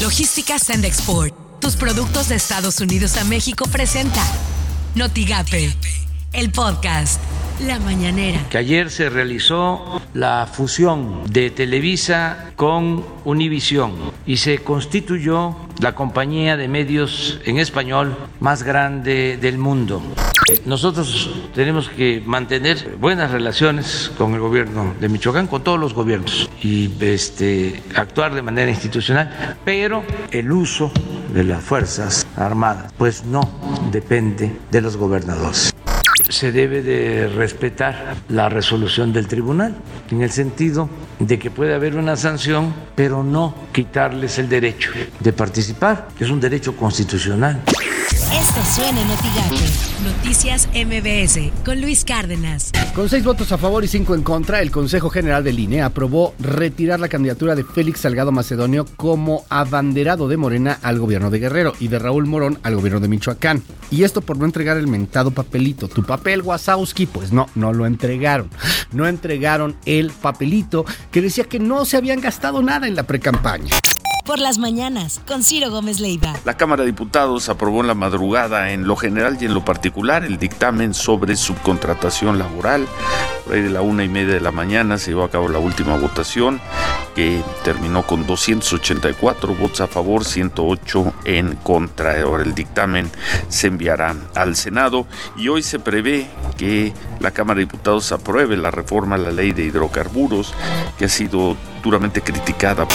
Logística Send Export. Tus productos de Estados Unidos a México presenta Notigape, el podcast. La Mañanera. Que ayer se realizó la fusión de Televisa con Univisión y se constituyó la compañía de medios en español más grande del mundo. Nosotros tenemos que mantener buenas relaciones con el gobierno de Michoacán, con todos los gobiernos y este, actuar de manera institucional, pero el uso de las Fuerzas Armadas pues no depende de los gobernadores se debe de respetar la resolución del tribunal, en el sentido de que puede haber una sanción, pero no quitarles el derecho de participar, que es un derecho constitucional. Esto suena en Noticias MBS con Luis Cárdenas. Con seis votos a favor y cinco en contra, el Consejo General del INE aprobó retirar la candidatura de Félix Salgado Macedonio como abanderado de Morena al gobierno de Guerrero y de Raúl Morón al gobierno de Michoacán. Y esto por no entregar el mentado papelito. Tu papel, Wazowski, pues no, no lo entregaron. No entregaron el papelito que decía que no se habían gastado nada en la precampaña por las mañanas con Ciro Gómez Leiva. La Cámara de Diputados aprobó en la madrugada en lo general y en lo particular el dictamen sobre subcontratación laboral. Por ahí de la una y media de la mañana se llevó a cabo la última votación que terminó con 284 votos a favor, 108 en contra. Ahora el dictamen se enviará al Senado y hoy se prevé que la Cámara de Diputados apruebe la reforma a la ley de hidrocarburos que ha sido duramente criticada.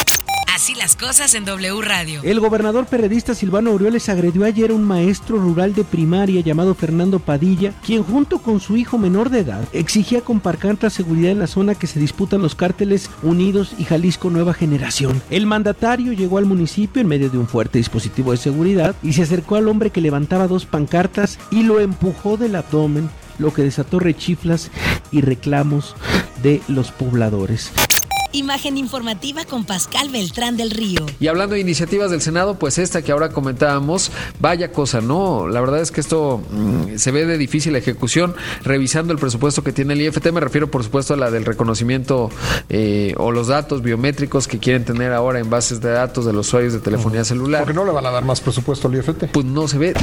Así las cosas en W Radio. El gobernador periodista Silvano Aureoles agredió ayer a un maestro rural de primaria llamado Fernando Padilla, quien junto con su hijo menor de edad exigía comparcar la seguridad en la zona que se disputan los cárteles Unidos y Jalisco Nueva Generación. El mandatario llegó al municipio en medio de un fuerte dispositivo de seguridad y se acercó al hombre que levantaba dos pancartas y lo empujó del abdomen lo que desató rechiflas y reclamos de los pobladores. Imagen informativa con Pascal Beltrán del Río. Y hablando de iniciativas del Senado, pues esta que ahora comentábamos, vaya cosa, ¿no? La verdad es que esto mm, se ve de difícil ejecución. Revisando el presupuesto que tiene el IFT, me refiero por supuesto a la del reconocimiento eh, o los datos biométricos que quieren tener ahora en bases de datos de los usuarios de telefonía celular. Porque no le van a dar más presupuesto al IFT. Pues no se ve.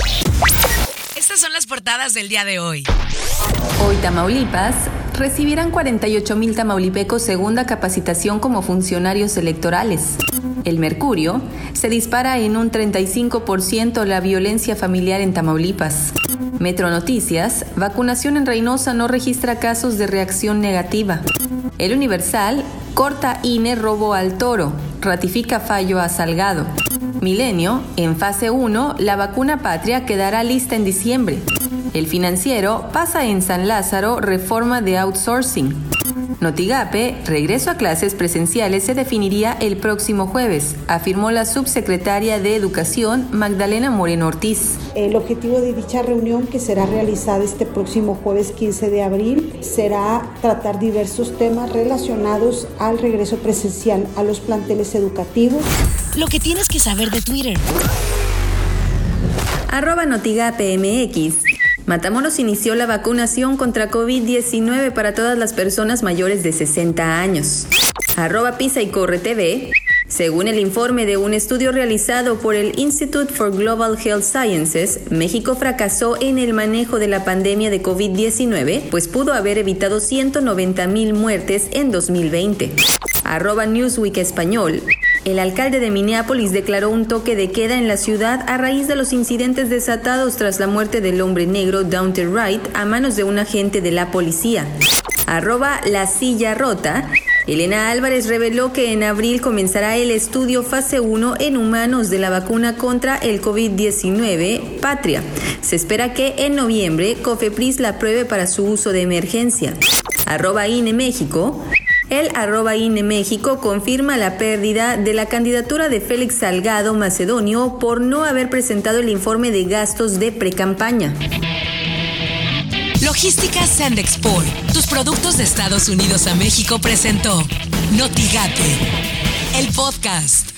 Estas son las portadas del día de hoy. Hoy Tamaulipas recibirán 48 mil tamaulipecos segunda capacitación como funcionarios electorales. El Mercurio se dispara en un 35% la violencia familiar en Tamaulipas. Metro Noticias, vacunación en Reynosa no registra casos de reacción negativa. El Universal, corta INE robo al toro, ratifica fallo a Salgado. Milenio, en fase 1, la vacuna patria quedará lista en diciembre. El financiero pasa en San Lázaro reforma de outsourcing. Notigape, regreso a clases presenciales se definiría el próximo jueves, afirmó la subsecretaria de Educación Magdalena Moreno Ortiz. El objetivo de dicha reunión, que será realizada este próximo jueves 15 de abril, será tratar diversos temas relacionados al regreso presencial a los planteles educativos. Lo que tienes que saber de Twitter. Arroba Notigape MX. Matamoros inició la vacunación contra COVID-19 para todas las personas mayores de 60 años. Arroba Pisa y Corre TV. Según el informe de un estudio realizado por el Institute for Global Health Sciences, México fracasó en el manejo de la pandemia de COVID-19, pues pudo haber evitado 190 mil muertes en 2020. Arroba Newsweek Español. El alcalde de Minneapolis declaró un toque de queda en la ciudad a raíz de los incidentes desatados tras la muerte del hombre negro Daunte Wright a manos de un agente de la policía. Arroba la silla rota. Elena Álvarez reveló que en abril comenzará el estudio fase 1 en humanos de la vacuna contra el COVID-19 Patria. Se espera que en noviembre Cofepris la apruebe para su uso de emergencia. Arroba INE México. El arroba INE México confirma la pérdida de la candidatura de Félix Salgado Macedonio por no haber presentado el informe de gastos de precampaña. Logística Sand Export. Tus productos de Estados Unidos a México presentó Notigate, el podcast.